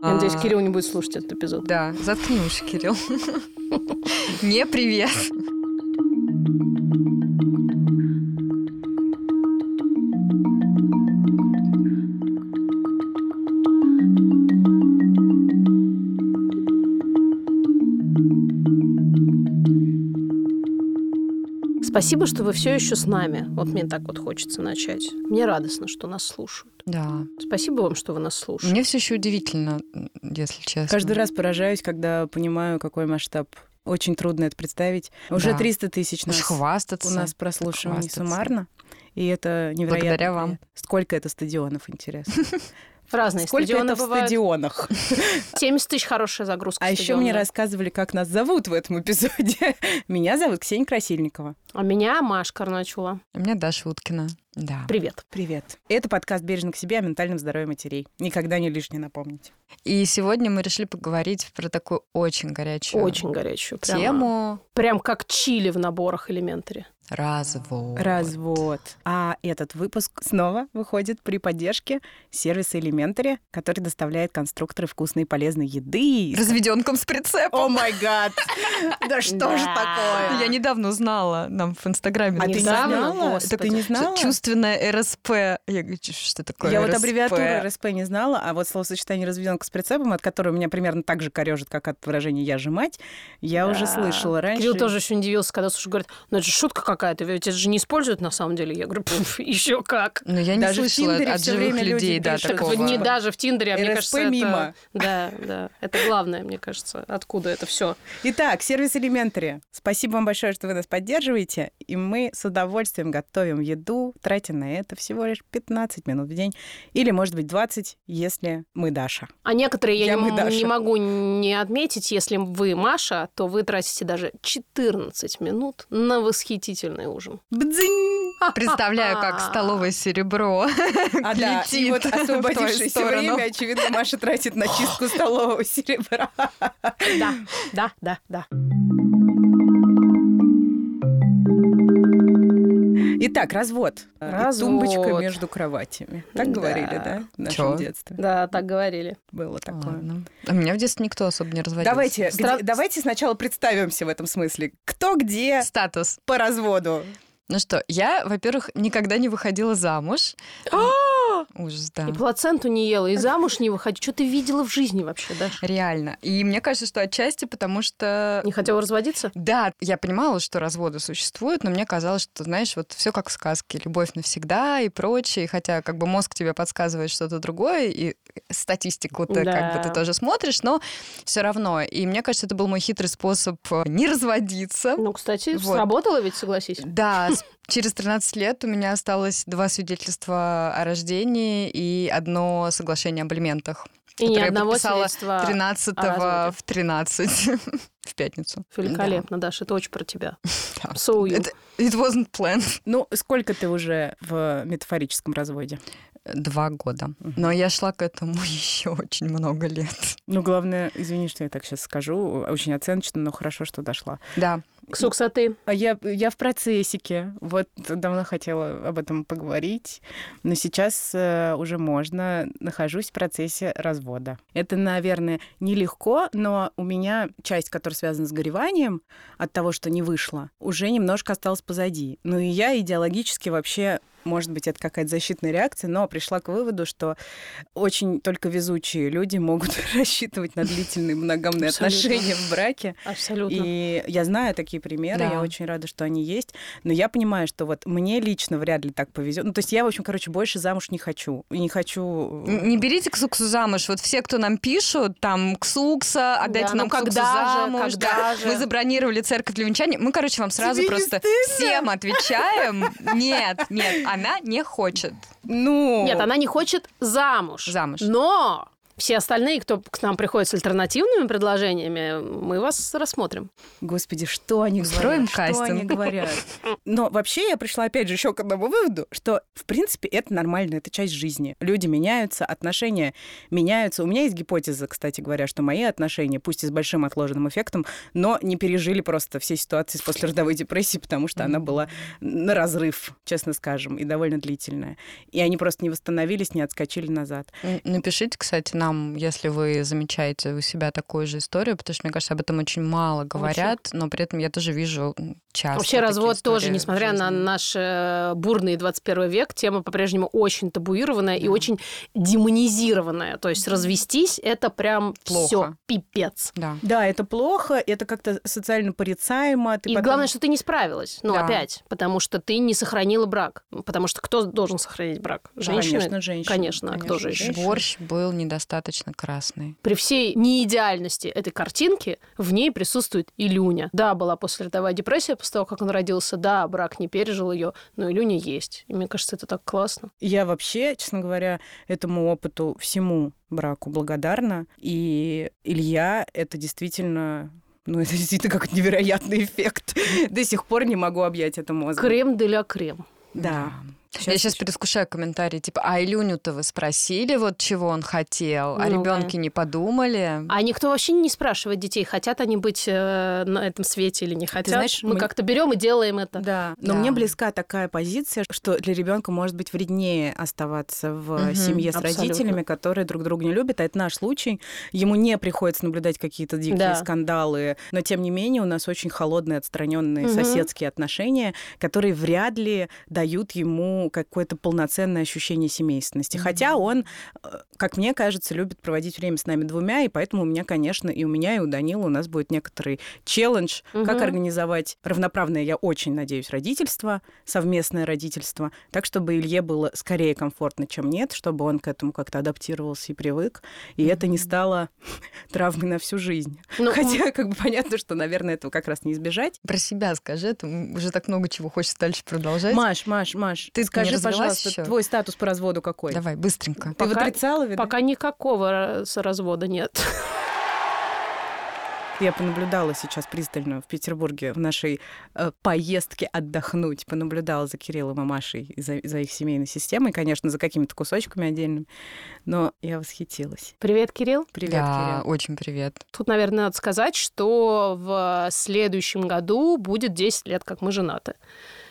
Я надеюсь, Кирилл не будет слушать этот эпизод. Да, заткни Кирилл. Не привет. Спасибо, что вы все еще с нами. Вот мне так вот хочется начать. Мне радостно, что нас слушают. Да. Спасибо вам, что вы нас слушаете. Мне все еще удивительно, если честно. Каждый раз поражаюсь, когда понимаю, какой масштаб. Очень трудно это представить. Уже Да. 300 тысяч нас, Уж хвастаться. у нас прослушиваний суммарно. И это невероятно. Благодаря вам. Сколько это стадионов, интересно? Разные Сколько стадионы это в бывают. стадионах? 70 тысяч хорошая загрузка. А еще мне рассказывали, как нас зовут в этом эпизоде. Меня зовут Ксения Красильникова. А меня Маш Карначула. У меня Даша Уткина. Да. Привет. Привет. Это подкаст «Бережно к себе» о ментальном здоровье матерей. Никогда не лишне напомнить. И сегодня мы решили поговорить про такую очень горячую Очень горячую. Прямо, тему Прям как чили в наборах элементари. Развод. Развод. А этот выпуск снова выходит при поддержке сервиса Elementary, который доставляет конструкторы вкусной и полезной еды. Разведенком с О прицепом. май гад! Да что же такое? Я недавно узнала, нам в Инстаграме А ты не знала? Так ты не знала? Чувственное РСП. Я говорю, «Чё- что такое Я вот РСП?» аббревиатуру РСП не знала, а вот словосочетание разведенка с прицепом, от которого меня примерно так же корежит, как от выражения я же мать, я уже слышала раньше. Кирилл тоже еще удивился, когда слушай, говорит, ну это же шутка какая-то, ведь это же не используют на самом деле. Я говорю, еще как. Ну, я не Даже в слышала Тиндере от живых людей, да. Так такого. не даже в Тиндере, а мне кажется, это... мимо. Да, да. Это главное, мне кажется, откуда это все. Итак, сервис Elementary. Спасибо вам большое, что вы нас поддерживаете. И мы с удовольствием готовим еду, тратя на это всего лишь 15 минут в день. Или, может быть, 20, если мы Даша. А некоторые я, Я не, Даша. не могу не отметить, если вы Маша, то вы тратите даже 14 минут на восхитительный ужин. Бдзинь! Представляю, как столовое серебро А да, и вот освободившееся время, очевидно, Маша тратит на чистку столового серебра. Да, да, да, да. Итак, развод. И Развод. Тумбочка между кроватями. Так Да. говорили, да, в нашем Чё? детстве? Да, так говорили. Было такое. Ладно. А меня в детстве никто особо не разводился. Давайте, Стра- где- давайте сначала представимся в этом смысле. Кто где Статус. по разводу? Ну что, я, во-первых, никогда не выходила замуж. Ужас, да. И плаценту не ела, и замуж не выходи. Что ты видела в жизни вообще, Даша? Реально. И мне кажется, что отчасти потому что... Не хотела разводиться? Да, я понимала, что разводы существуют, но мне казалось, что, знаешь, вот все как в сказке, любовь навсегда и прочее. Хотя как бы мозг тебе подсказывает что-то другое, и статистику ты Да. как бы ты тоже смотришь, но все равно. И мне кажется, это был мой хитрый способ э, не разводиться. Ну, кстати, Вот. сработало ведь, согласись. Да, через 13 лет у меня осталось два свидетельства о рождении и одно соглашение об алиментах. И ни которое я одного подписала свидетельства. 13 о разводе. в 13 в пятницу. Великолепно, Даша, это очень про тебя. Да. So you. Это- It wasn't planned. Ну, сколько ты уже в метафорическом разводе? Два года. Но я шла к этому еще очень много лет. Ну, главное, извини, что я так сейчас скажу, очень оценочно, но хорошо, что дошла. Да. Ксукс, а я, я в процессике. Вот давно хотела об этом поговорить, но сейчас э, уже можно. Нахожусь в процессе развода. Это, наверное, нелегко, но у меня часть, которая связана с гореванием от того, что не вышло, уже немножко осталась позади. Ну и я идеологически вообще может быть, это какая-то защитная реакция, но пришла к выводу, что очень только везучие люди могут рассчитывать на длительные моногамные Абсолютно. отношения в браке. Абсолютно. И я знаю такие примеры, Да. я очень рада, что они есть. Но я понимаю, что вот мне лично вряд ли так повезет. Ну, то есть я, в общем, короче, больше замуж не хочу. И не хочу... э, Не берите Ксуксу замуж. Вот все, кто нам пишут, там, Ксукса, отдайте Да, ну нам Ксуксу когда же, замуж. когда да. же? Мы забронировали церковь для венчания. Мы, короче, вам сразу Тебе просто всем отвечаем. Нет, нет, она не хочет Ну... Нет, она не хочет замуж. замуж. Но все остальные, кто к нам приходит с альтернативными предложениями, мы вас рассмотрим. Господи, что они Устроим говорят? Что кастинг. они говорят? Но вообще я пришла опять же еще к одному выводу, что в принципе это нормально, это часть жизни. Люди меняются, отношения меняются. У меня есть гипотеза, кстати говоря, что мои отношения, пусть и с большим отложенным эффектом, но не пережили просто все ситуации с послеродовой депрессией, потому что она была на разрыв, честно скажем, и довольно длительная. И они просто не восстановились, не отскочили назад. Напишите, кстати, нам прям, если вы замечаете у себя такую же историю, потому что, мне кажется, об этом очень мало говорят, но при этом я тоже вижу часто. Вообще развод тоже, несмотря на наш э, бурный 21 век, тема по-прежнему очень табуированная да. и очень демонизированная. То есть развестись это прям все пипец. Да. да, это плохо, это как-то социально порицаемо. Ты и потом... главное, что ты не справилась. Ну, да. опять, потому что ты не сохранила брак. Потому что кто должен сохранить брак? Женщина? Конечно, женщина. Конечно, Конечно а кто же еще? Борщ был недостаточно красный. При всей неидеальности этой картинки в ней присутствует Илюня. Да, была послеродовая депрессия после того, как он родился. Да, брак не пережил ее, но Илюня есть. И мне кажется, это так классно. Я вообще, честно говоря, этому опыту всему браку благодарна. И Илья — это действительно ну, это действительно как невероятный эффект. До сих пор не могу объять это мозг. Крем для крем. Да. Сейчас я сейчас предвкушаю комментарии, типа, а Илюню-то вы спросили, вот чего он хотел, а ну, ребенке да. не подумали? А никто вообще не спрашивает детей, хотят они быть э, на этом свете или не хотят. Ты знаешь, мы, мы как-то берем и делаем это. Да, но да. мне близка такая позиция, что для ребенка может быть вреднее оставаться в угу, семье с абсолютно. родителями, которые друг друга не любят. А это наш случай. Ему не приходится наблюдать какие-то дикие да. скандалы, но тем не менее у нас очень холодные, отстраненные угу. соседские отношения, которые вряд ли дают ему какое-то полноценное ощущение семейственности. Mm-hmm. Хотя он, э, как мне кажется, любит проводить время с нами двумя, и поэтому у меня, конечно, и у меня, и у Данила у нас будет некоторый челлендж, mm-hmm. как организовать равноправное, я очень надеюсь, родительство, совместное родительство, так, чтобы Илье было скорее комфортно, чем нет, чтобы он к этому как-то адаптировался и привык, и mm-hmm. это не стало травмой на всю жизнь. Ну, Хотя, как бы понятно, что, наверное, этого как раз не избежать. Про себя скажи, это уже так много чего хочется дальше продолжать. Маш, Маш, Маш, ты Скажи, пожалуйста, еще? твой статус по разводу какой? Давай, быстренько. Ты пока, в отрицалове? Пока никакого развода нет. Я понаблюдала сейчас пристально в Петербурге в нашей э, поездке отдохнуть, понаблюдала за Кириллом и Машей, за, за их семейной системой, конечно, за какими-то кусочками отдельными, но я восхитилась. Привет, Кирилл. Привет, да, Кирилл. очень привет. Тут, наверное, надо сказать, что в следующем году будет 10 лет, как мы женаты.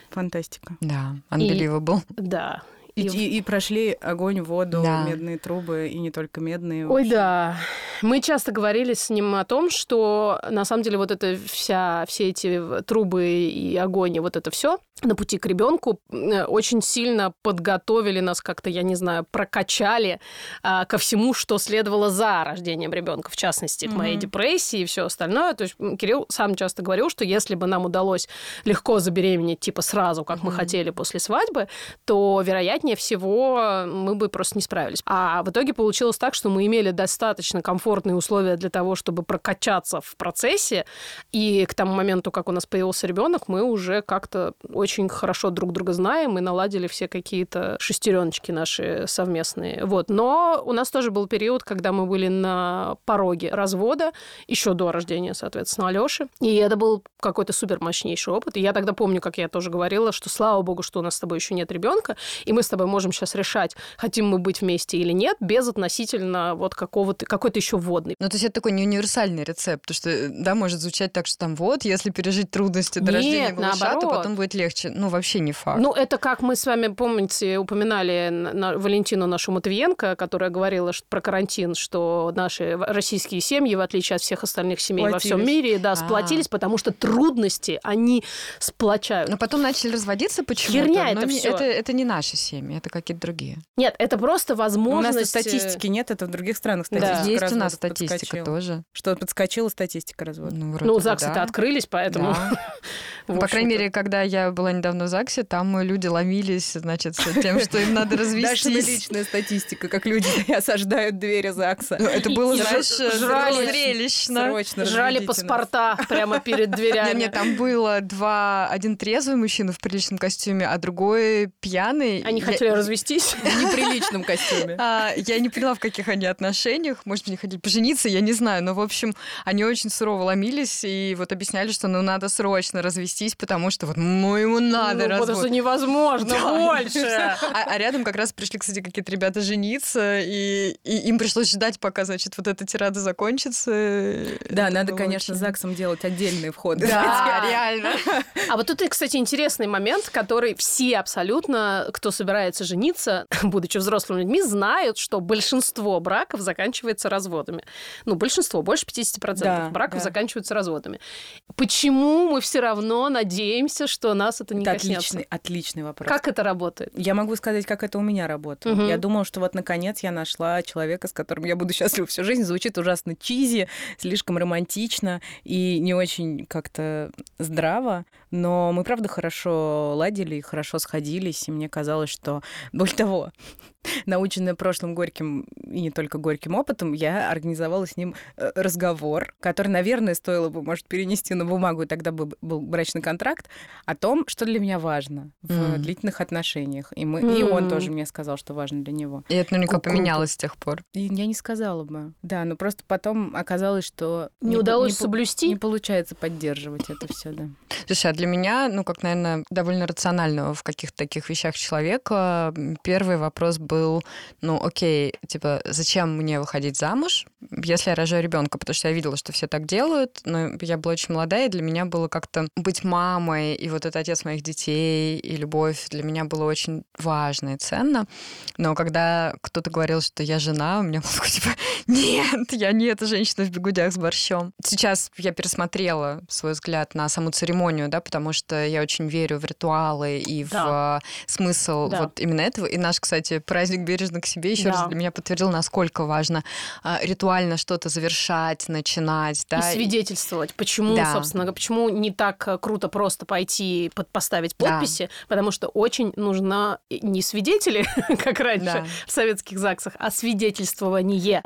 Фантастика. Да, unbelievable. И, да. И, и, и прошли огонь, воду, да. медные трубы, и не только медные. Ой, да. Мы часто говорили с ним о том, что на самом деле вот это вся, все эти трубы и огонь, и вот это все на пути к ребенку э, очень сильно подготовили нас как-то, я не знаю, прокачали а, ко всему, что следовало за рождением ребенка, в частности, к моей mm-hmm. депрессии и все остальное. То есть Кирилл сам часто говорил, что если бы нам удалось легко забеременеть, типа сразу, как mm-hmm. мы хотели после свадьбы, то вероятнее всего мы бы просто не справились. А в итоге получилось так, что мы имели достаточно комфортные условия для того, чтобы прокачаться в процессе, и к тому моменту, как у нас появился ребенок, мы уже как-то очень хорошо друг друга знаем и наладили все какие-то шестереночки наши совместные. Вот. Но у нас тоже был период, когда мы были на пороге развода, еще до рождения, соответственно, Алёши. И это был какой-то супер мощнейший опыт. И я тогда помню, как я тоже говорила, что слава богу, что у нас с тобой еще нет ребенка, и мы с тобой можем сейчас решать, хотим мы быть вместе или нет, без относительно вот какого-то, какой-то еще вводный. Ну, то есть это такой не универсальный рецепт, потому что, да, может звучать так, что там вот, если пережить трудности до нет, рождения малыша, наоборот. то потом будет легче легче. Ну, вообще не факт. Ну, это как мы с вами, помните, упоминали на Валентину нашу Матвиенко, которая говорила что, про карантин, что наши российские семьи, в отличие от всех остальных семей сплотились. во всем мире, да, сплотились, А-а-а. потому что трудности, они сплочают. Но потом начали разводиться почему-то. Херня это все. Это, это не наши семьи, это какие-то другие. Нет, это просто возможность... У нас статистики нет, это в других странах статистика да. Есть у нас статистика подскочила. тоже. Что подскочила статистика развода. Ну, ну ЗАГСы-то да. открылись, поэтому... Да. По крайней мере, когда я была недавно в ЗАГСе, там люди ломились, значит, с тем, что им надо развестись. Даша личная статистика, как люди осаждают двери ЗАГСа. Ну, это было, знаешь, зрелищно. Срочно Жрали паспорта прямо перед дверями. Нет, там было два, один трезвый мужчина в приличном костюме, а другой пьяный. Они хотели развестись? В неприличном костюме. А, я не поняла, в каких они отношениях. Может быть, они хотели пожениться, я не знаю. Но, в общем, они очень сурово ломились и вот объясняли, что ну надо срочно развестись развестись, потому что вот ну ему надо ну, развод. Потому что невозможно больше. А, а рядом как раз пришли, кстати, какие-то ребята жениться, и, и им пришлось ждать, пока, значит, вот эта тирада закончится. Да, Это надо, конечно, очень- ЗАГСом делать отдельные входы. Да, реально. А вот тут, и, кстати, интересный момент, который все абсолютно, кто собирается жениться, будучи взрослыми людьми, знают, что большинство браков заканчивается разводами. Ну, большинство, больше 50% Да, браков да. заканчиваются разводами. Почему мы все равно надеемся, что нас это не Это коснется? отличный, отличный вопрос. Как это работает? Я могу сказать, как это у меня работало. Мгм. Я думала, что вот наконец я нашла человека, с которым я буду счастлива всю жизнь. Звучит ужасно чизи, слишком романтично и не очень как-то здраво. Но мы, правда, хорошо ладили и хорошо сходились. И мне казалось, что... Более того, наученная прошлым горьким и не только горьким опытом, я организовала с ним э, разговор, который, наверное, стоило бы, может, перенести на бумагу, и тогда бы был брачный контракт, о том, что для меня важно в Мгм. длительных отношениях. И, мы, и он тоже мне сказал, что важно для него. И это наверняка Круто. поменялось с тех пор. И я не сказала бы. Да, но просто потом оказалось, что... Не, по- удалось по- соблюсти? Не получается поддерживать это все, да. Слушай, а для меня, ну, как, наверное, довольно рационального в каких-то таких вещах человека, первый вопрос был, ну, окей, типа, зачем мне выходить замуж, если я рожаю ребенка, потому что я видела, что все так делают, но я была очень молодая, и для меня было как-то быть мамой, и вот это отец моих детей, и любовь для меня было очень важно и ценно. Но когда кто-то говорил, что я жена, у меня такое, типа, нет, я не эта женщина в бегудях с борщом. Сейчас я пересмотрела свой взгляд на саму церемонию, да, потому что я очень верю в ритуалы и Да. в э, смысл Да. вот именно этого. И наш, кстати, праздник бережно к себе еще Да. раз для меня подтвердил, насколько важно а, ритуально что-то завершать, начинать, да. и свидетельствовать, почему, Да. собственно, почему не так э, круто просто пойти под, поставить Да. подписи, потому что очень нужна и не свидетели, как раньше Да. в советских ЗАГСах, а свидетельствование.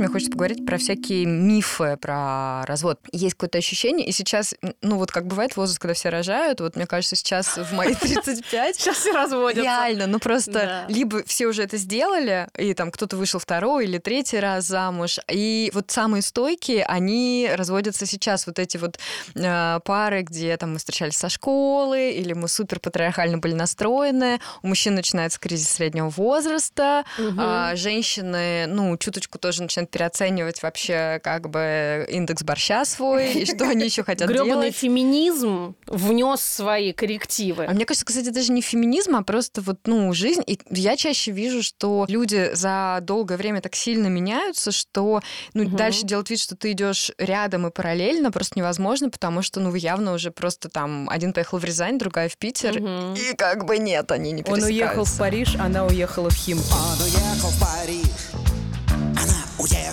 Мне хочется поговорить про всякие мифы про развод. Есть какое-то ощущение, и сейчас, ну вот как бывает возраст, когда все рожают, вот мне кажется, сейчас в мои 35 Сейчас все разводятся. Реально, ну просто либо все уже это сделали, и там кто-то вышел второй или третий раз замуж, и вот самые стойкие, они разводятся сейчас. Вот эти вот э, пары, где там мы встречались со школы, или мы супер патриархально были настроены, у мужчин начинается кризис среднего возраста, а женщины, ну, чуточку тоже начинают переоценивать вообще как бы индекс борща свой, и что они еще хотят делать. феминизм внес свои коррективы. А мне кажется, кстати, даже не феминизм, а просто вот, ну, жизнь. И я чаще вижу, что люди за долгое время так сильно меняются, что, ну, Мгм. дальше делать вид, что ты идешь рядом и параллельно, просто невозможно, потому что, ну, вы явно уже просто там один поехал в Рязань, другая в Питер, Мгм. и как бы нет, они не Он уехал в пересекаются. Париж, она уехала в Химки. Он уехал в Париж,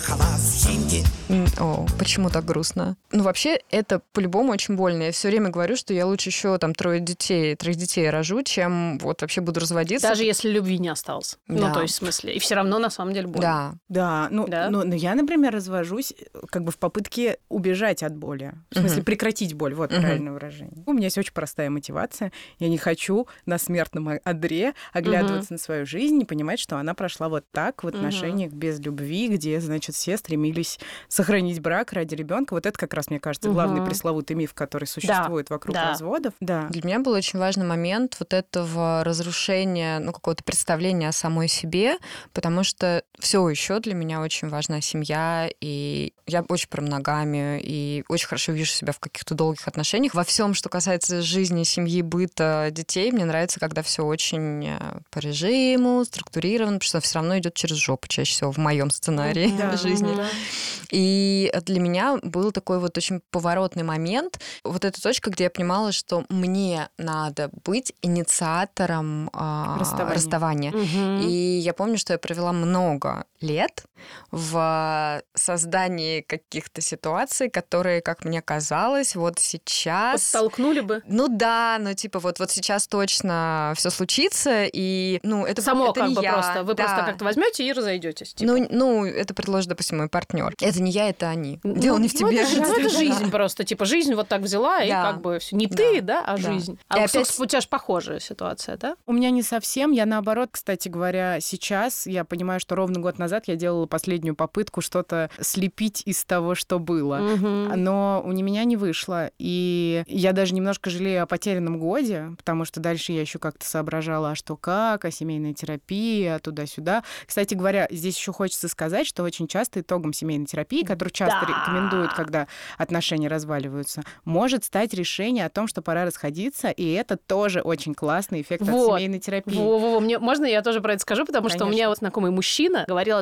уехала в Химки. М, О, почему так грустно? Ну, вообще, это по-любому очень больно. Я все время говорю, что я лучше еще там трое детей, троих детей рожу, чем вот вообще буду разводиться. Даже если любви не осталось. Ну, Да. то есть, в смысле. И все равно, на самом деле, больно. Да. Да, ну, Да? ну, но я, например, развожусь э, как бы в попытке убежать от боли. В смысле, Мгм. прекратить боль. Вот Мгм. правильное выражение. У меня есть очень простая мотивация. Я не хочу на смертном одре оглядываться на свою жизнь и понимать, что она прошла вот так в отношениях без любви, где, значит, все стремились сохранить брак ради ребенка. Вот это как раз, мне кажется, главный Мгм. пресловутый миф, который существует вокруг да. разводов. Да. Для меня был очень важный момент вот этого разрушения, ну, какого-то представления о самой себе, потому что все еще для меня очень важна семья, и я очень про моногамию, и очень хорошо вижу себя в каких-то долгих отношениях. Во всем, что касается жизни, семьи, быта, детей, мне нравится, когда все очень э, по режиму, структурировано, потому что все равно идет через жопу чаще всего в моем сценарии Да. жизни. Мгм. И для меня был такой вот очень поворотный момент, вот эта точка, где я понимала, что мне надо быть инициатором а, Расставания. расставания. Мгм. И я помню, что я провела много лет в создании каких-то ситуаций, которые, как мне казалось, вот сейчас... Подтолкнули бы. Ну да, но типа вот, вот сейчас точно все случится, и ну это Само это как не бы я, просто. Вы да. просто как-то возьмете и разойдетесь. Ну, ну, это предложит, допустим, мой партнер. Это не я, это они. Дело Ну, не в ну, тебе. это, же- ну, это жизнь просто. Типа жизнь вот так взяла, и Да. как бы все. Не Да. ты, да, а Да. жизнь. И А опять- у тебя же похожая ситуация, да? У меня не совсем. Я наоборот, кстати говоря, сейчас я понимаю, что ровно год назад я делала последнюю попытку что-то слепить из того, что было. Мгм. Но у меня не вышло. И я даже немножко жалею о потерянном годе, потому что дальше я еще как-то соображала, а что как, а семейная терапия, а туда-сюда. Кстати говоря, здесь еще хочется сказать, что очень часто итогом семейной терапии, которую часто Да. рекомендуют, когда отношения разваливаются, может стать решение о том, что пора расходиться, и это тоже очень классный эффект Вот. от семейной терапии. Во-во-во, мне можно я тоже про это скажу, потому что у меня Конечно. вот знакомый мужчина говорил,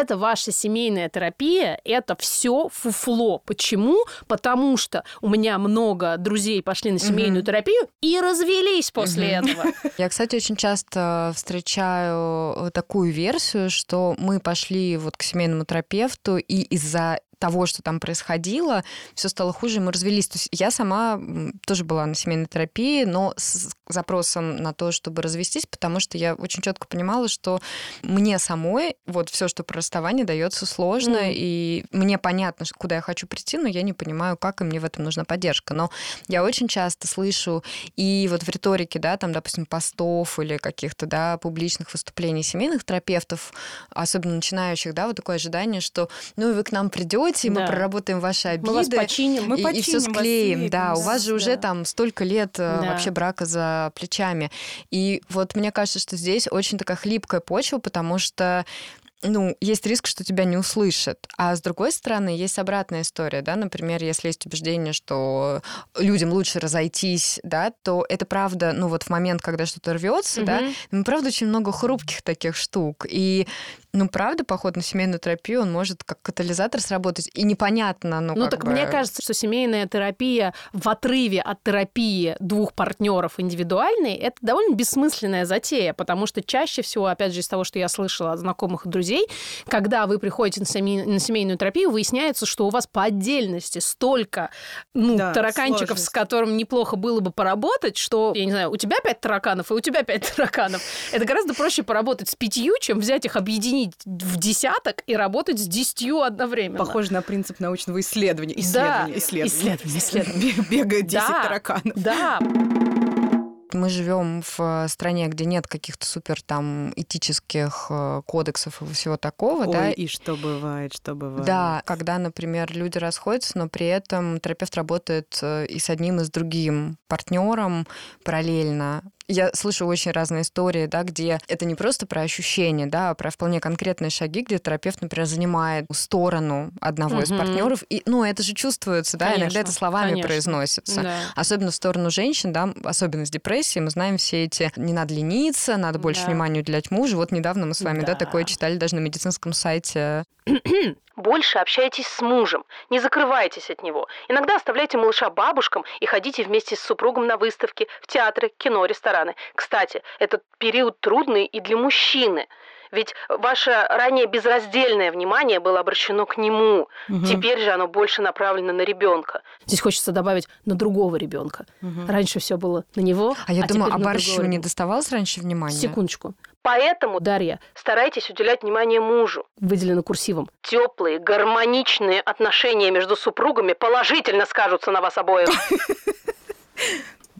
это ваша семейная терапия, это все фуфло. Почему? Потому что у меня много друзей пошли на семейную Мгм. терапию и развелись после Мгм. этого. Я, кстати, очень часто встречаю такую версию, что мы пошли вот к семейному терапевту, и из-за того, что там происходило, все стало хуже, и мы развелись. То есть я сама тоже была на семейной терапии, но с запросом на то, чтобы развестись, потому что я очень четко понимала, что мне самой вот все, что про расставание, дается сложно, Мгм. и мне понятно, куда я хочу прийти, но я не понимаю, как, и мне в этом нужна поддержка. Но я очень часто слышу и вот в риторике, да, там, допустим, постов или каких-то, да, публичных выступлений семейных терапевтов, особенно начинающих, да, вот такое ожидание, что, ну, и вы к нам придете, и мы Да. проработаем ваши обиды. Мы вас починим. Мы и, починим все вас, склеим, слепим, да, у вас же уже да. там столько лет э, Да. вообще брака за плечами. И вот мне кажется, что здесь очень такая хлипкая почва, потому что ну, есть риск, что тебя не услышат. А с другой стороны, есть обратная история, да, например, если есть убеждение, что людям лучше разойтись, да, то это правда, ну, вот в момент, когда что-то рвется, да, Мгм. ну, правда, очень много хрупких таких штук. И, ну, правда, поход на семейную терапию, он может как катализатор сработать. И непонятно, ну, Ну, так бы... мне кажется, что семейная терапия в отрыве от терапии двух партнеров индивидуальной это довольно бессмысленная затея, потому что чаще всего, опять же, из того, что я слышала от знакомых и друзей, когда вы приходите на, семей- на семейную терапию, выясняется, что у вас по отдельности столько ну, Да, тараканчиков, сложность. с которым неплохо было бы поработать, что, я не знаю, у тебя пять тараканов, и у тебя пять тараканов. Это гораздо проще поработать с пятью, чем взять их, объединить в десяток и работать с десятью одновременно. Похоже на принцип научного исследования. Да, Исследования, исследования. исследования, Бе- Бегает 10 Да. тараканов. Да, Мы живем в э, стране, где нет каких-то супер там этических э, кодексов и всего такого, Ой, да. и что бывает, что бывает. Да, когда, например, люди расходятся, но при этом терапевт работает э, и с одним, и с другим партнером параллельно. Я слышу очень разные истории, да, где это не просто про ощущения, да, а про вполне конкретные шаги, где терапевт, например, занимает сторону одного из Мгм. партнеров. И, ну, это же чувствуется, да, иногда Конечно, это словами конечно. произносится. да. Особенно в сторону женщин, да, особенно с депрессией, мы знаем все эти «не надо лениться», «надо больше Да. внимания уделять мужу». Вот недавно мы с вами, да, Да. такое читали даже на медицинском сайте Больше общайтесь с мужем, не закрывайтесь от него. Иногда оставляйте малыша бабушкам и ходите вместе с супругом на выставки, в театры, кино, рестораны. Кстати, этот период трудный и для мужчины. Ведь ваше ранее безраздельное внимание было обращено к нему. Мгм. Теперь же оно больше направлено на ребенка. Здесь хочется добавить на другого ребенка. Мгм. Раньше все было на него. А я думаю, а Барщеву другого не доставалось раньше внимания? Секундочку. Поэтому, Дарья, старайтесь уделять внимание мужу. Выделено курсивом. Теплые, гармоничные отношения между супругами положительно скажутся на вас обоих.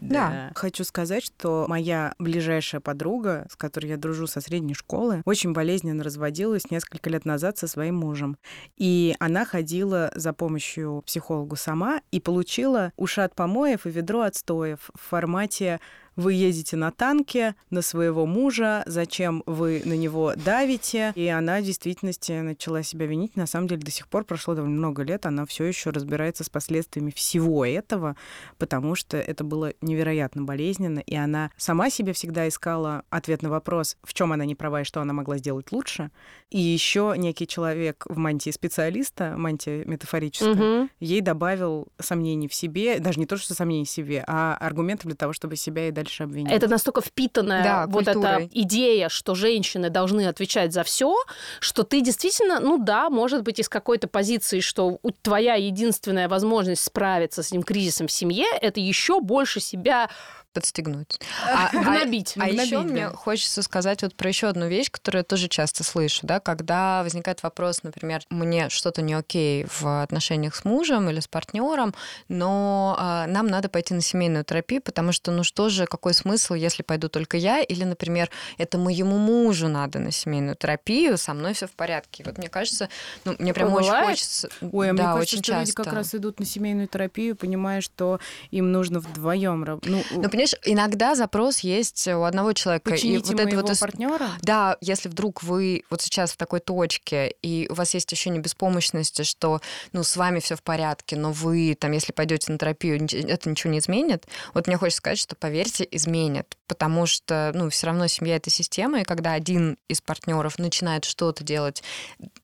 Да. Хочу сказать, что моя ближайшая подруга, с которой я дружу со средней школы, очень болезненно разводилась несколько лет назад со своим мужем. И она ходила за помощью психологу сама и получила ушат помоев и ведро отстоев в формате вы едете на танке на своего мужа, зачем вы на него давите? И она в действительности начала себя винить. На самом деле до сих пор прошло довольно много лет, она все еще разбирается с последствиями всего этого, потому что это было невероятно болезненно, и она сама себе всегда искала ответ на вопрос, в чем она не права и что она могла сделать лучше. И еще некий человек в мантии специалиста, мантия метафорическая, Мгм. ей добавил сомнений в себе, даже не то, что сомнений в себе, а аргументов для того, чтобы себя и дальше обвинять. Это настолько впитанная Да, вот культурой. эта идея, что женщины должны отвечать за все, что ты действительно, ну да, может быть, из какой-то позиции, что твоя единственная возможность справиться с этим кризисом в семье, это еще больше себя подстегнуть. А, гнобить. А гнобить, еще да. мне хочется сказать вот про еще одну вещь, которую я тоже часто слышу, да, когда возникает вопрос, например, мне что-то не окей в отношениях с мужем или с партнером, но а, нам надо пойти на семейную терапию, потому что, ну что же, какой смысл, если пойду только я, или, например, это моему мужу надо на семейную терапию, со мной все в порядке. Вот мне кажется, ну мне прям очень хочется, Ой, а мне да, кажется, очень что часто. люди как раз идут на семейную терапию, понимая, что им нужно вдвоем. Ну, Ну, понимаешь, иногда запрос есть у одного человека. почините и вот это вот ис- партнера. Да, если вдруг вы вот сейчас в такой точке, и у вас есть ощущение беспомощности, что ну, с вами все в порядке, но вы, там, если пойдете на терапию, это ничего не изменит. Вот мне хочется сказать, что, поверьте, изменит. Потому что, ну, все равно семья это система, и когда один из партнеров начинает что-то делать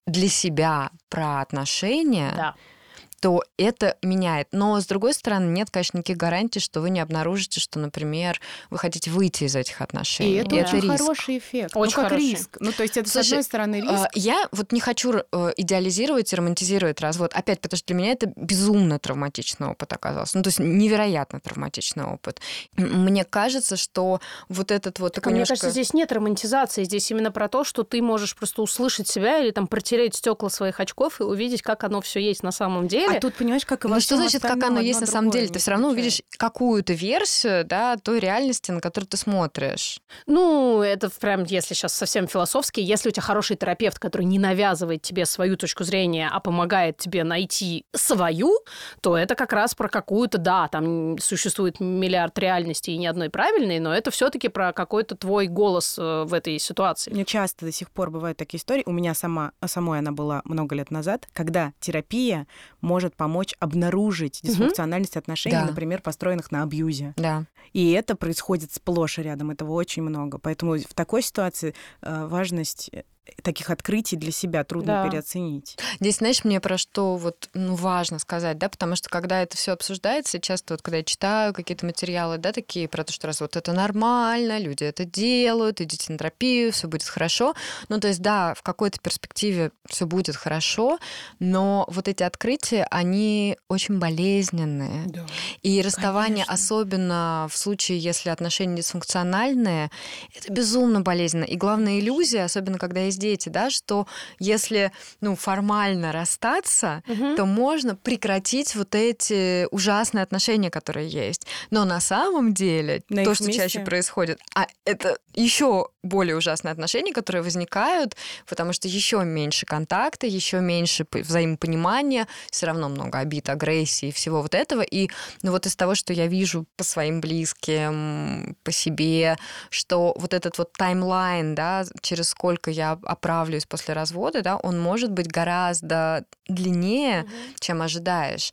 для себя про отношения, Да. То это меняет. Но, с другой стороны, нет, конечно, никаких гарантий, что вы не обнаружите, что, например, вы хотите выйти из этих отношений. И это Да. очень риск. хороший эффект. Очень ну, как хороший. риск. Ну, то есть это, с Слушай, одной стороны, риск. А, Я вот не хочу э, идеализировать и романтизировать развод. Опять, потому что для меня это безумно травматичный опыт оказался. Ну, то есть невероятно травматичный опыт. Мне кажется, что вот этот вот такой Мне немножко... кажется, здесь нет романтизации, здесь именно про то, что ты можешь просто услышать себя или там протереть стекла своих очков и увидеть, как оно все есть на самом деле. А тут, понимаешь, как во Ну, что значит, как оно есть на самом деле? Ты все равно увидишь какую-то версию, да, той реальности, на которую ты смотришь. Ну, это прям, если сейчас совсем философски, если у тебя хороший терапевт, который не навязывает тебе свою точку зрения, а помогает тебе найти свою, то это как раз про какую-то, да, там существует миллиард реальностей и ни одной правильной, но это все-таки про какой-то твой голос э, в этой ситуации. Мне часто до сих пор бывают такие истории. У меня сама, самой она была много лет назад, когда терапия может помочь обнаружить дисфункциональность отношений, Да. например, построенных на абьюзе. Да. И это происходит сплошь и рядом. Этого очень много. Поэтому в такой ситуации э, важность э, таких открытий для себя трудно Да. переоценить. Здесь, знаешь, мне про что вот ну, важно сказать, да, потому что когда это все обсуждается, часто вот когда я читаю какие-то материалы, да, такие про то, что раз вот это нормально, люди это делают, идите на терапию, все будет хорошо. Ну, то есть, да, в какой-то перспективе все будет хорошо, но вот эти открытия, они очень болезненные. И расставание, Конечно. особенно в случае, если отношения дисфункциональные, это безумно болезненно. И главная иллюзия, особенно когда есть дети, да, что если ну, формально расстаться, Мгм. то можно прекратить вот эти ужасные отношения, которые есть. Но на самом деле На то, что месте- чаще происходит, а это еще более ужасные отношения, которые возникают, потому что еще меньше контакта, еще меньше взаимопонимания, все равно много обид, агрессии, всего вот этого. И ну, вот из того, что я вижу по своим близким, по себе, что вот этот вот таймлайн, да, через сколько я оправлюсь после развода, да, он может быть гораздо длиннее, чем ожидаешь.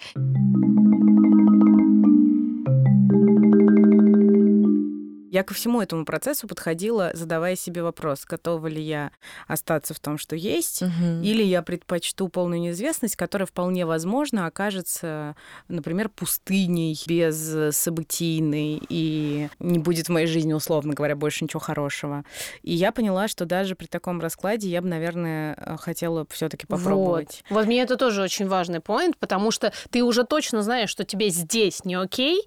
Я ко всему этому процессу подходила, задавая себе вопрос, готова ли я остаться в том, что есть, Мгм. или я предпочту полную неизвестность, которая вполне возможно окажется, например, пустыней, без событийной, и не будет в моей жизни, условно говоря, больше ничего хорошего. И я поняла, что даже при таком раскладе я бы, наверное, э, хотела все-таки попробовать. Вот. вот мне это тоже очень важный поинт, потому что ты уже точно знаешь, что тебе здесь не окей,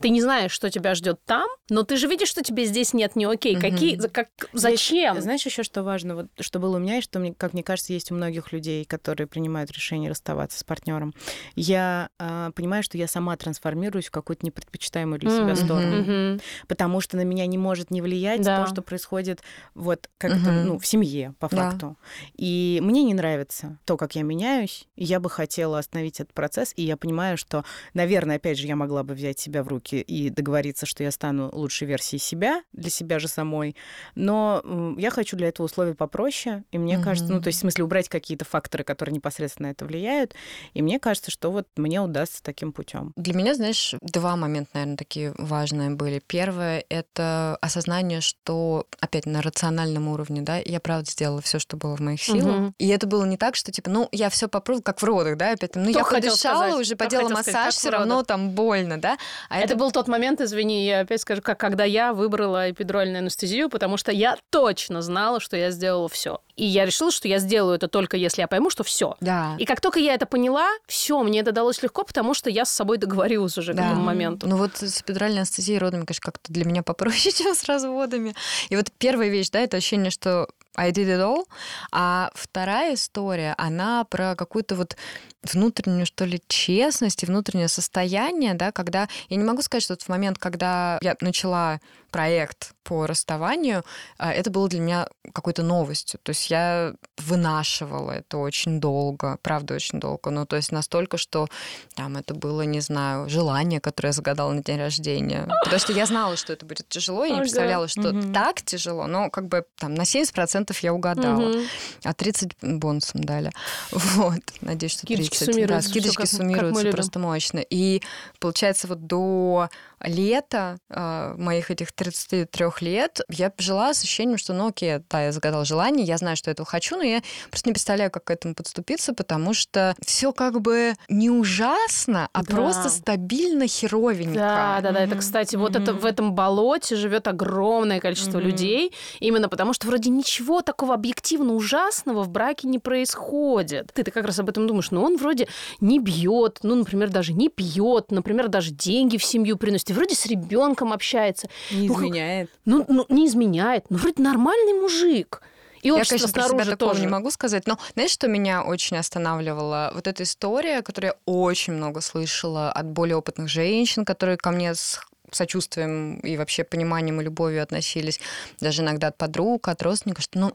ты не знаешь, что тебя ждет там, но ты же видишь, что тебе здесь нет не окей. Мгм. Какие, как, зачем? Знаешь еще, что важно, вот, что было у меня, и что, мне, как мне кажется, есть у многих людей, которые принимают решение расставаться с партнером. Я а, понимаю, что я сама трансформируюсь в какую-то непредпочитаемую для себя Мгм. сторону. Мгм. Потому что на меня не может не влиять Да. то, что происходит вот как Мгм. ну, в семье, по Да. факту. И мне не нравится то, как я меняюсь. И я бы хотела остановить этот процесс. И я понимаю, что, наверное, опять же, я могла бы взять себя в руки и договориться, что я стану лучшей версией себя, для себя же самой. Но я хочу для этого условия попроще. И мне кажется, ну, то есть, в смысле, убрать какие-то факторы, которые непосредственно на это влияют. И мне кажется, что вот мне удастся таким путем. Для меня, знаешь, два момента, наверное, такие важные были. Первое — это осознание, что, опять, на рациональном уровне, да, я, правда, сделала все, что было в моих силах. Мгм. И это было не так, что, типа, ну, я все попробовала, как в родах, да, опять, там, ну, я Только хотела подышала, сказать, уже только поделала сказать, массаж, в все равно там больно, да. А Это был тот момент, извини, я опять скажу, как когда я я выбрала эпидуральную анестезию, потому что я точно знала, что я сделала все. И я решила, что я сделаю это только если я пойму, что все. Да. И как только я это поняла, все, мне это далось легко, потому что я с собой договорилась уже Да. к этому моменту. Ну вот с эпидуральной анестезией родами, конечно, как-то для меня попроще, чем с разводами. И вот первая вещь, да, это ощущение, что I did it all. А вторая история, она про какую-то вот внутреннюю, что ли, честность и внутреннее состояние, да, когда... Я не могу сказать, что вот в момент, когда я начала проект по расставанию, а, это было для меня какой-то новостью. То есть я вынашивала это очень долго, правда, очень долго. Ну, то есть настолько, что там это было, не знаю, желание, которое я загадала на день рождения. Потому что я знала, что это будет тяжело, я не представляла, что Мгм. так тяжело, но как бы там на 70% я угадала, Мгм. а 30 бонусом дали. Вот. Надеюсь, что Скидочки 30. Да, суммируются, всё скидочки как- как суммируются любим. просто мощно. И получается, вот до лета э, моих этих 33 лет я жила с ощущением, что, ну окей, да, я загадала желание, я знаю, что этого хочу, но я просто не представляю, как к этому подступиться, потому что все как бы не ужасно, а Да. просто стабильно херовенько. Да, да, да. Это, кстати, вот это в этом болоте живет огромное количество людей, именно потому что вроде ничего такого объективно ужасного в браке не происходит. Ты, ты как раз об этом думаешь, но он вроде не бьет, ну, например, даже не пьет, например, даже деньги в семью приносит, и вроде с ребенком общается, Не Ну, как- изменяет. ну, ну, не изменяет, ну, вроде нормальный мужик. И Я, конечно, про себя такого тоже. не могу сказать, но знаешь, что меня очень останавливало? Вот эта история, которую я очень много слышала от более опытных женщин, которые ко мне с сочувствием и вообще пониманием и любовью относились, даже иногда от подруг, от родственников, что, ну,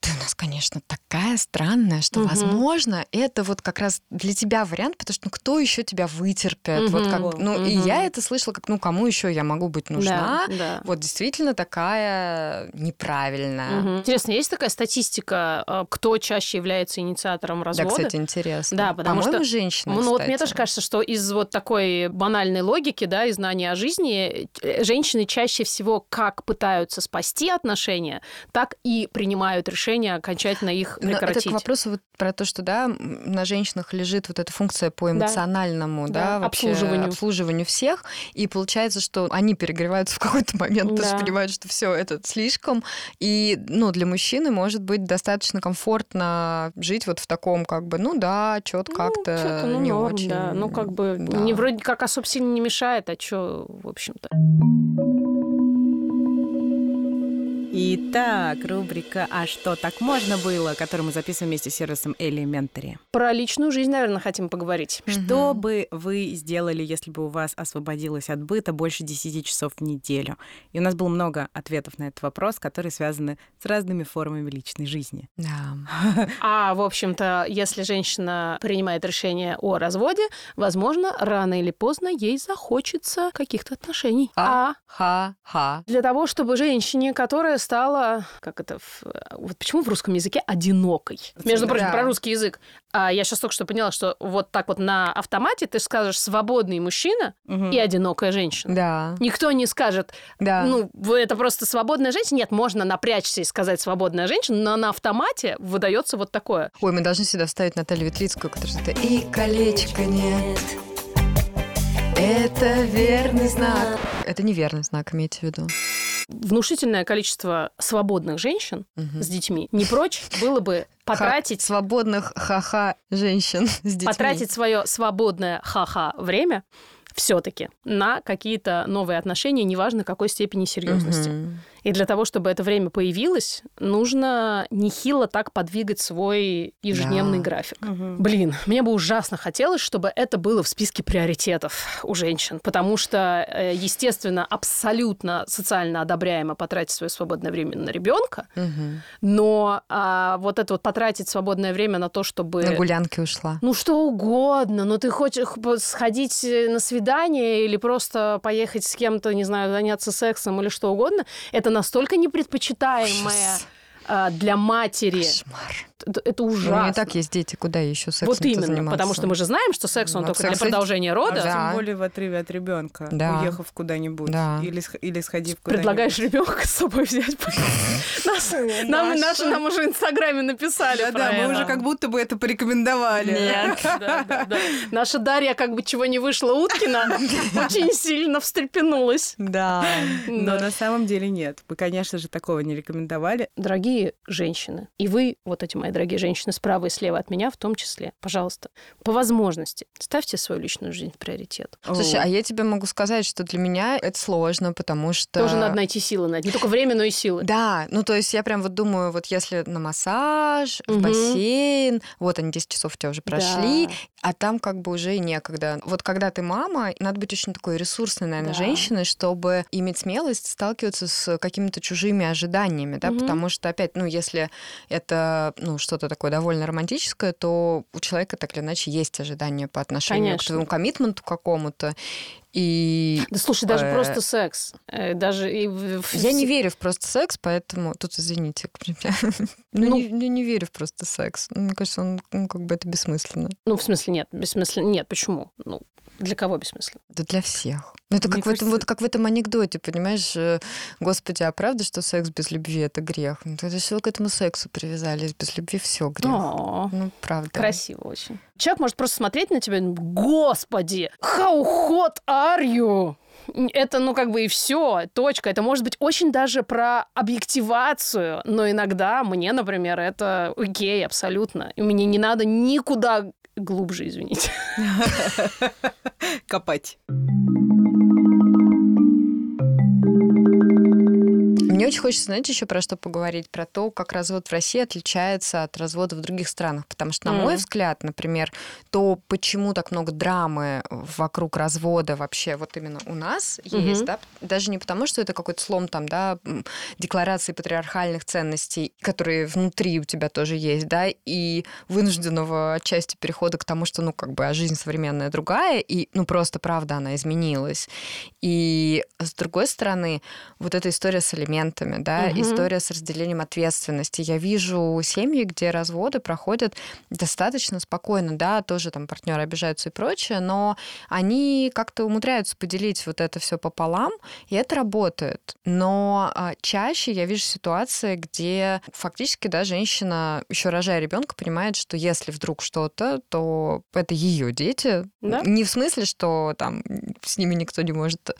ты у нас, конечно, такая странная, что, Мгм. возможно, это вот как раз для тебя вариант, потому что ну, кто еще тебя вытерпит? Вот как, ну, и Мгм. я это слышала, как, ну, кому еще я могу быть нужна? Да, да. Вот действительно такая неправильная. Мгм. Интересно, есть такая статистика, э, кто чаще является инициатором развода? Да, кстати, интересно. Да, потому По-моему, что- женщины, Ну, вот мне кстати. тоже кажется, что из вот такой банальной логики, да, и знания о жизни, э, женщины чаще всего как пытаются спасти отношения, так и принимают решение окончательно их Но это прекратить. к вопросу вот про то, что да, на женщинах лежит вот эта функция по эмоциональному, да, Да, вообще обслуживанию. обслуживанию всех, и получается, что они перегреваются в какой-то момент, потому что Да. понимают, что все это слишком, и ну для мужчины может быть достаточно комфортно жить вот в таком как бы, ну да, что-то Ну, как-то ну, не норм, очень, да. Ну, как бы, да. не, вроде как особо сильно не мешает, а что, в общем-то. Итак, рубрика «А что так можно было?», которую мы записываем вместе с сервисом Elementary. Про личную жизнь, наверное, хотим поговорить. Что бы вы сделали, если бы у вас освободилось от быта больше 10 часов в неделю? И у нас было много ответов на этот вопрос, которые связаны с разными формами личной жизни. Да. А, в общем-то, если женщина принимает решение о разводе, возможно, рано или поздно ей захочется каких-то отношений. А Ха-ха. для того, чтобы женщине, которая стала, как это, в- вот почему в русском языке одинокой? Между прочим, Да. про русский язык. А я сейчас только что поняла, что вот так вот на автомате ты скажешь свободный мужчина Мгм. и одинокая женщина. Да, Никто не скажет, да. ну, это просто свободная женщина. Нет, можно напрячься и сказать свободная женщина, но на автомате выдается вот такое. Ой, мы должны сюда вставить Наталью Ветлицкую, которая говорит, и колечка нет. Это верный знак. Это неверный знак, имейте в виду. Внушительное количество свободных женщин Мгм. с детьми не прочь было бы потратить, Ха- свободных ха-ха женщин с детьми. потратить свое свободное ха-ха время все-таки на какие-то новые отношения, неважно какой степени серьезности. Мгм. И для того, чтобы это время появилось, нужно нехило так подвигать свой ежедневный Да. график. Мгм. Блин, мне бы ужасно хотелось, чтобы это было в списке приоритетов у женщин, потому что, э, естественно, абсолютно социально одобряемо потратить свое свободное время на ребенка, Мгм. но а, вот это вот потратить свободное время на то, чтобы... На гулянке ушла. Ну, что угодно, но ты хочешь сходить э, на свидание или просто поехать с кем-то, не знаю, заняться сексом или что угодно, это настолько непредпочитаемое Ужас. а, для матери Кошмар. Это, это У ужасно. нее и так есть дети, куда еще сексом вот именно, заниматься? потому что мы же знаем, что секс он Ну, только секс- для продолжения рода. А Да. тем более в отрыве от ребенка, Да. уехав куда-нибудь. Да. Или, или сходив куда-нибудь. Предлагаешь ребенка с собой взять? Нам наши нам уже в Инстаграме написали Да, мы уже как будто бы это порекомендовали. Нет. Наша Дарья, как бы чего не вышло Уткина, очень сильно встрепенулась. Да. Но на самом деле нет. Мы, конечно же, такого не рекомендовали. Дорогие женщины, и вы, вот эти мои дорогие женщины, справа и слева от меня в том числе, пожалуйста, по возможности ставьте свою личную жизнь в приоритет. Слушай, а я тебе могу сказать, что для меня это сложно, потому что... Тоже надо найти силы на это. Не только время, но и силы. Да, ну то есть я прям вот думаю, вот если на массаж, в бассейн, вот они 10 часов у тебя уже прошли, Да. а там как бы уже и некогда. Вот когда ты мама, надо быть очень такой ресурсной, наверное, Да. женщиной, чтобы иметь смелость сталкиваться с какими-то чужими ожиданиями, да, потому что опять, ну если это ну что-то такое довольно романтическое, то у человека так или иначе есть ожидания по отношению к Конечно. твоему коммитменту какому-то. И Да слушай, даже Э, просто секс. э, Даже и в- я не верю в просто секс, поэтому тут извините, ну, Ну. не, я не верю в просто секс. Мне кажется, он ну, как бы это бессмысленно. Ну, в смысле, нет, бессмысленно. Нет, почему? Ну, для кого бессмысленно? Да для всех. Ну, это Мне как, в этом, вот как в этом анекдоте, понимаешь? э, Господи, а правда, что секс без любви это грех? Ну, это все к этому сексу привязались. Без любви все грех. О, Ну, правда. Красиво очень. Человек может просто смотреть на тебя и думать, господи, how hot are you? Это, ну, как бы и все, точка. Это может быть очень даже про объективацию, но иногда мне, например, это окей, абсолютно. И мне не надо никуда глубже, извините. Копать. Мне очень хочется, знаете, еще про что поговорить? Про то, как развод в России отличается от развода в других странах. Потому что, на мой взгляд, например, то, почему так много драмы вокруг развода вообще вот именно у нас есть, да, даже не потому, что это какой-то слом там, да, декларации патриархальных ценностей, которые внутри у тебя тоже есть, да, и вынужденного отчасти перехода к тому, что, ну, как бы, а жизнь современная другая, и, ну, просто, правда, она изменилась. И, с другой стороны, вот эта история с алиментами, да, Мгм. история с разделением ответственности. Я вижу семьи, где разводы проходят достаточно спокойно, да, тоже там партнеры обижаются и прочее, но они как-то умудряются поделить вот это все пополам, и это работает. Но а, чаще я вижу ситуации, где фактически, да, женщина, еще рожая ребенка, понимает, что если вдруг что-то, то это ее дети. Да. Не в смысле, что там с ними никто не может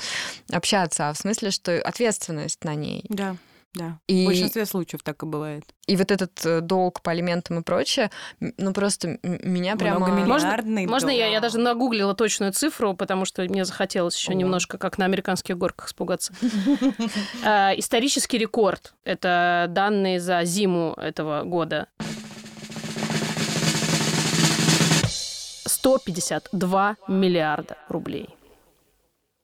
общаться, а в смысле, что ответственность на ней. Да, да. И- В большинстве случаев так и бывает. И вот этот э, долг по алиментам и прочее, ну просто меня прямо... Многомиллиардный Можно долг. я, я даже нагуглила точную цифру, потому что мне захотелось еще О. немножко, как на американских горках, испугаться. А, Исторический рекорд. Это данные за зиму этого года. 152 миллиарда рублей.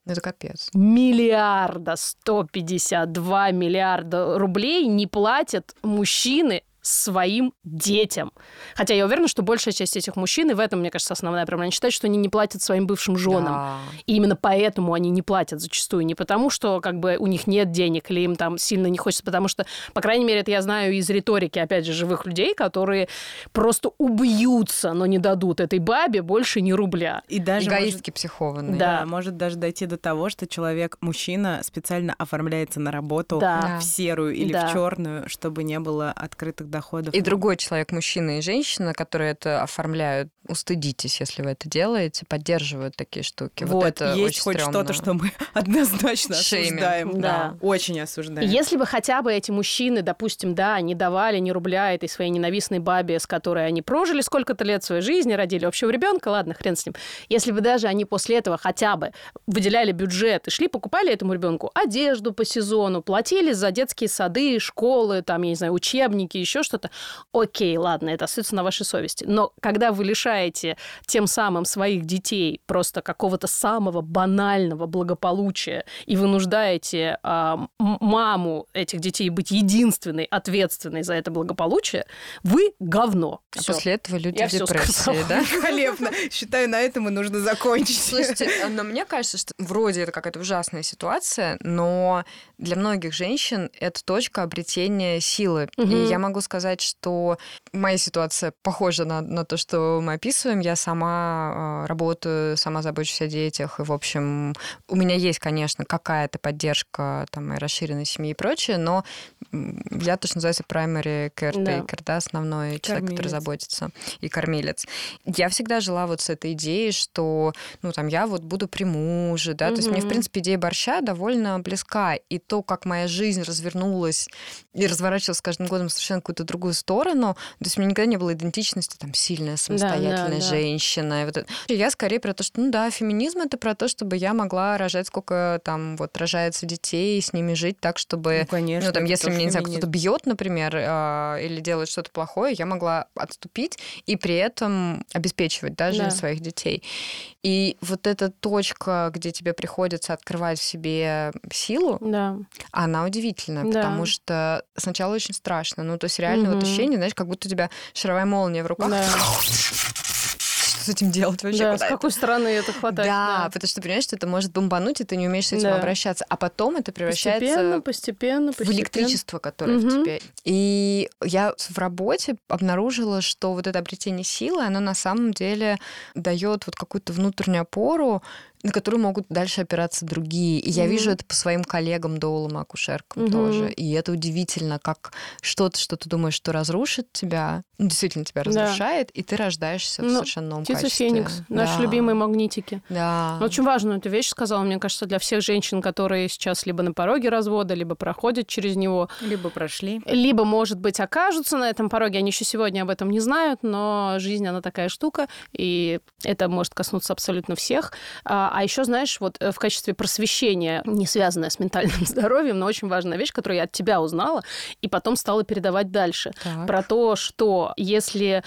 Ну, Это капец. Миллиарда 152 миллиарда рублей не платят мужчины своим детям. Хотя я уверена, что большая часть этих мужчин, и в этом, мне кажется, основная проблема, они считают, что они не платят своим бывшим женам. Да. И именно поэтому они не платят зачастую. Не потому, что как бы у них нет денег или им там сильно не хочется, потому что, по крайней мере, это я знаю из риторики, опять же, живых людей, которые просто убьются, но не дадут этой бабе больше ни рубля. И даже Эгоистки психованные. Да. Да, может даже дойти до того, что человек, мужчина, специально оформляется на работу Да. в серую или Да. в черную, чтобы не было открытых доходов. И другой человек, мужчина и женщина, которые это оформляют, устыдитесь, если вы это делаете, поддерживают такие штуки. Вот, Вот, это есть очень хоть стрёмно. что-то, что мы однозначно Шеймим. осуждаем. Да. Очень осуждаем. Если бы хотя бы эти мужчины, допустим, да, не давали ни рубля этой своей ненавистной бабе, с которой они прожили сколько-то лет своей жизни, родили общего ребенка, ладно, хрен с ним. Если бы даже они после этого хотя бы выделяли бюджет и шли, покупали этому ребенку одежду по сезону, платили за детские сады, школы, там, я не знаю, учебники, еще что-то, окей, ладно, это остается на вашей совести. Но когда вы лишаете тем самым своих детей просто какого-то самого банального благополучия и вынуждаете а, м- маму этих детей быть единственной ответственной за это благополучие, вы говно. А Всё. после этого люди Я в депрессии, да? Великолепно. Считаю, на этом и нужно закончить. Слушайте, но мне кажется, что вроде это какая-то ужасная ситуация, но для многих женщин это точка обретения силы. Мгм. И я могу сказать, сказать, что моя ситуация похожа на, на то, что мы описываем. Я сама э, работаю, сама забочусь о детях. И, в общем, у меня есть, конечно, какая-то поддержка там, моей расширенной семьи и прочее, но я то, что называется primary caretaker, да, да основной кормилец. человек, который заботится, и кормилец. Я всегда жила вот с этой идеей, что, ну, там, я вот буду при муже, да, угу. то есть мне, в принципе, идея борща довольно близка. И то, как моя жизнь развернулась и разворачивалась с каждым годом совершенно какую-то другую сторону, то есть у меня никогда не было идентичности, там, сильная, самостоятельная да, да, женщина. И вот это. Я скорее про то, что, ну да, феминизм это про то, чтобы я могла рожать сколько там вот рожается детей, с ними жить так, чтобы, ну, конечно, ну там, если мне, не знаю, кто-то бьет, например, э, или делает что-то плохое, я могла отступить и при этом обеспечивать даже да. своих детей. И вот эта точка, где тебе приходится открывать в себе силу, да. она удивительная, да. потому что сначала очень страшно. Ну, то есть реально угу. вот ощущение, знаешь, как будто у тебя шаровая молния в руках. Да с этим делать вообще? Да, с какой стороны это хватает? Да, да, потому что понимаешь, что это может бомбануть, и ты не умеешь с этим да. обращаться. А потом это превращается постепенно, постепенно, постепенно. в электричество, которое угу. в тебе. И я в работе обнаружила, что вот это обретение силы, оно на самом деле дает вот какую-то внутреннюю опору, на которую могут дальше опираться другие. И mm-hmm. я вижу это по своим коллегам, доулам, акушеркам mm-hmm. тоже. И это удивительно, как что-то, что ты думаешь, что разрушит тебя, ну, действительно тебя разрушает, да. и ты рождаешься ну, в совершенно новом птица качестве. Феникс, да. наши любимые магнитики. Да. Очень важную эту вещь сказала, мне кажется, для всех женщин, которые сейчас либо на пороге развода, либо проходят через него. Либо прошли. Либо, может быть, окажутся на этом пороге. Они еще сегодня об этом не знают, но жизнь, она такая штука, и это может коснуться абсолютно всех. А, еще, знаешь, вот э, в качестве просвещения, не связанная с ментальным здоровьем, но очень важная вещь, которую я от тебя узнала, и потом стала передавать дальше. Так. Про то, что если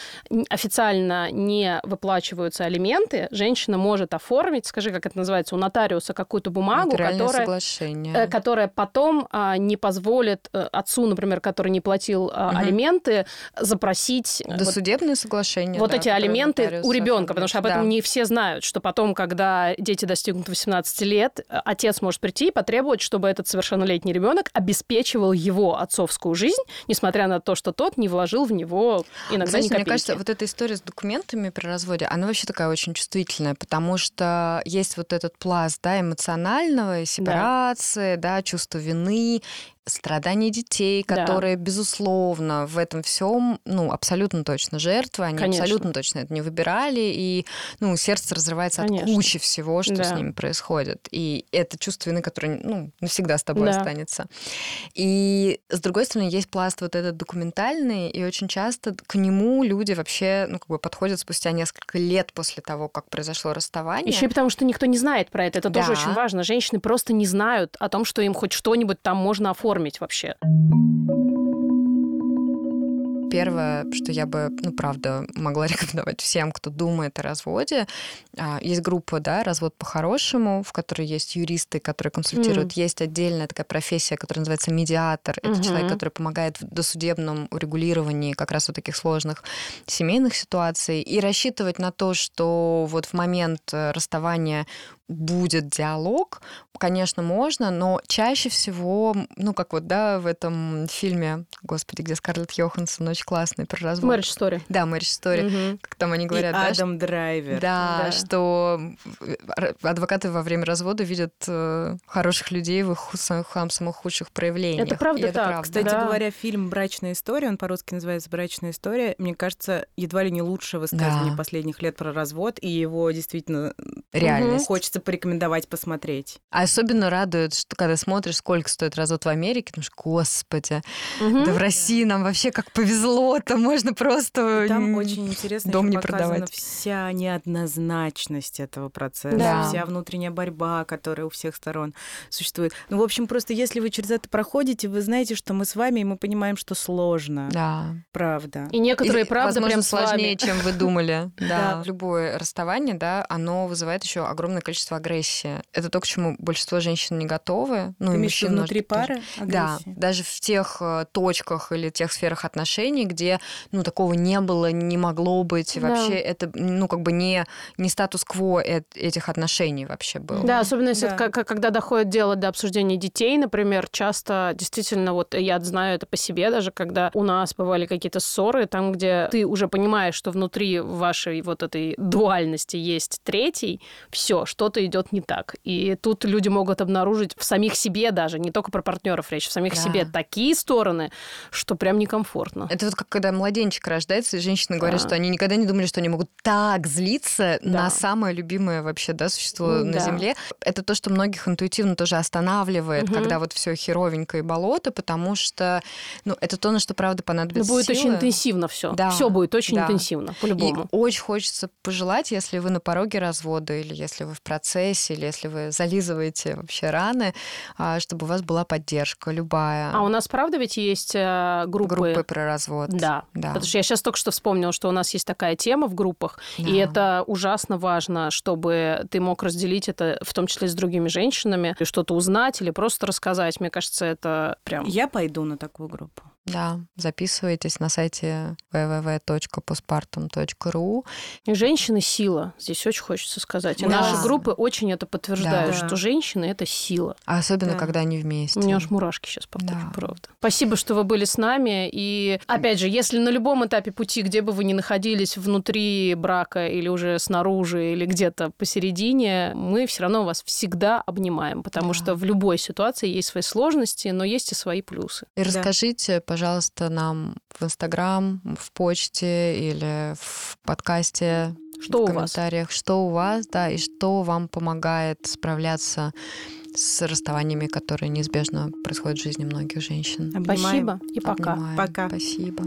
официально не выплачиваются алименты, женщина может оформить, скажи, как это называется, у нотариуса какую-то бумагу, которая, соглашение. Э, которая потом а, не позволит э, отцу, например, который не платил угу. алименты, запросить... Досудебное вот, соглашение. Вот да, эти алименты у ребенка, потому что об этом да. не все знают, что потом, когда дети достигнут 18 лет, отец может прийти и потребовать, чтобы этот совершеннолетний ребенок обеспечивал его отцовскую жизнь, несмотря на то, что тот не вложил в него иногда Знаете, ни копейки. Мне кажется, вот эта история с документами при разводе, она вообще такая очень чувствительная, потому что есть вот этот пласт да, эмоционального, сепарации, да. да, чувство вины, страдания детей, которые, да. безусловно, в этом всем, ну, абсолютно точно жертвы, они Конечно. абсолютно точно это не выбирали, и, ну, сердце разрывается Конечно. от кучи всего, что да. с ними происходит. И это чувство вины, которое, ну, навсегда с тобой да. останется. И, с другой стороны, есть пласт вот этот документальный, и очень часто к нему люди вообще, ну, как бы подходят спустя несколько лет после того, как произошло расставание. Еще и потому, что никто не знает про это. Это да. тоже очень важно. Женщины просто не знают о том, что им хоть что-нибудь там можно оформить оформить вообще? Первое, что я бы, ну, правда, могла рекомендовать всем, кто думает о разводе, а, есть группа, да, развод по-хорошему, в которой есть юристы, которые консультируют. Mm. Есть отдельная такая профессия, которая называется медиатор. Это mm-hmm. человек, который помогает в досудебном урегулировании как раз вот таких сложных семейных ситуаций. И рассчитывать на то, что вот в момент э, расставания будет диалог, конечно, можно, но чаще всего, ну, как вот, да, в этом фильме, господи, где Скарлетт Йоханссон очень классный про развод. Marriage Story. Да, Marriage Story. Угу. Как там они говорят, И да? Адам Драйвер. Да, да, что адвокаты во время развода видят э, хороших людей в их самых, самых худших проявлениях. Это правда это так. Правда. Кстати да. говоря, фильм «Брачная история», он по-русски называется «Брачная история», мне кажется, едва ли не лучшее высказывание да. последних лет про развод, и его действительно Реальность. хочется порекомендовать посмотреть. А особенно радует, что когда смотришь, сколько стоит развод в Америке, думаешь, господи, угу. да в России нам вообще как повезло-то, можно просто Там очень интересно дом не продавать. вся неоднозначность этого процесса, да. вся внутренняя борьба, которая у всех сторон существует. Ну, в общем, просто если вы через это проходите, вы знаете, что мы с вами, и мы понимаем, что сложно. Да. Правда. И некоторые, и, правда, возможно, прям сложнее, чем вы думали. Да, любое расставание, да, оно вызывает еще огромное количество количество агрессии. Это то, к чему большинство женщин не готовы. Ну, Ты и мужчин внутри может, тоже. пары Да, агрессии? даже в тех э, точках или тех сферах отношений, где, ну, такого не было, не могло быть. и Да. Вообще это, ну, как бы не, не статус-кво э- этих отношений вообще был. Да, особенно если Да. это ка- когда доходит дело до обсуждения детей, например, часто действительно, вот я знаю это по себе даже, когда у нас бывали какие-то ссоры, там, где ты уже понимаешь, что внутри вашей вот этой дуальности есть третий, все, что-то идет не так. И тут люди могут обнаружить в самих себе даже, не только про партнеров речь, в самих Да. себе такие стороны, что прям некомфортно. Это вот как когда младенчик рождается, и женщины говорят, Да. что они никогда не думали, что они могут так злиться Да. на самое любимое вообще да, существо Ну, на да. Земле. Это то, что многих интуитивно тоже останавливает, Мгм. когда вот все херовенько и болото, потому что ну, это то, на что правда понадобится будет очень силы. интенсивно все. Да, Все будет очень да. интенсивно, И по-любому. очень хочется пожелать, если вы на пороге развода, или если вы в процессе, или если вы зализываете вообще раны, а, чтобы у вас была поддержка любая. А у нас, правда, ведь есть э, группы... группы про развод. Да. да. Потому что я сейчас только что вспомнила, что у нас есть такая тема в группах, и Да. это ужасно важно, чтобы ты мог разделить это, в том числе с другими женщинами, и что-то узнать или просто рассказать. Мне кажется, это прям... Я пойду на такую группу. Да, записывайтесь на сайте www.postpartum.ru. Женщины сила. Здесь очень хочется сказать. И Да. наши группы очень это подтверждают, Да. что женщины это сила. А особенно, Да. когда они вместе. У меня аж мурашки сейчас по Да. правда. Спасибо, что вы были с нами. И опять же, если на любом этапе пути, где бы вы ни находились, внутри брака или уже снаружи, или где-то посередине, мы все равно вас всегда обнимаем, потому Да. что в любой ситуации есть свои сложности, но есть и свои плюсы. И Да. расскажите, пожалуйста, нам в Инстаграм, в почте или в подкасте, Что в у вас? комментариях, что у вас, да, и что вам помогает справляться с расставаниями, которые неизбежно происходят в жизни многих женщин. Обнимаем. Спасибо и пока. Обнимаем. Пока. Спасибо.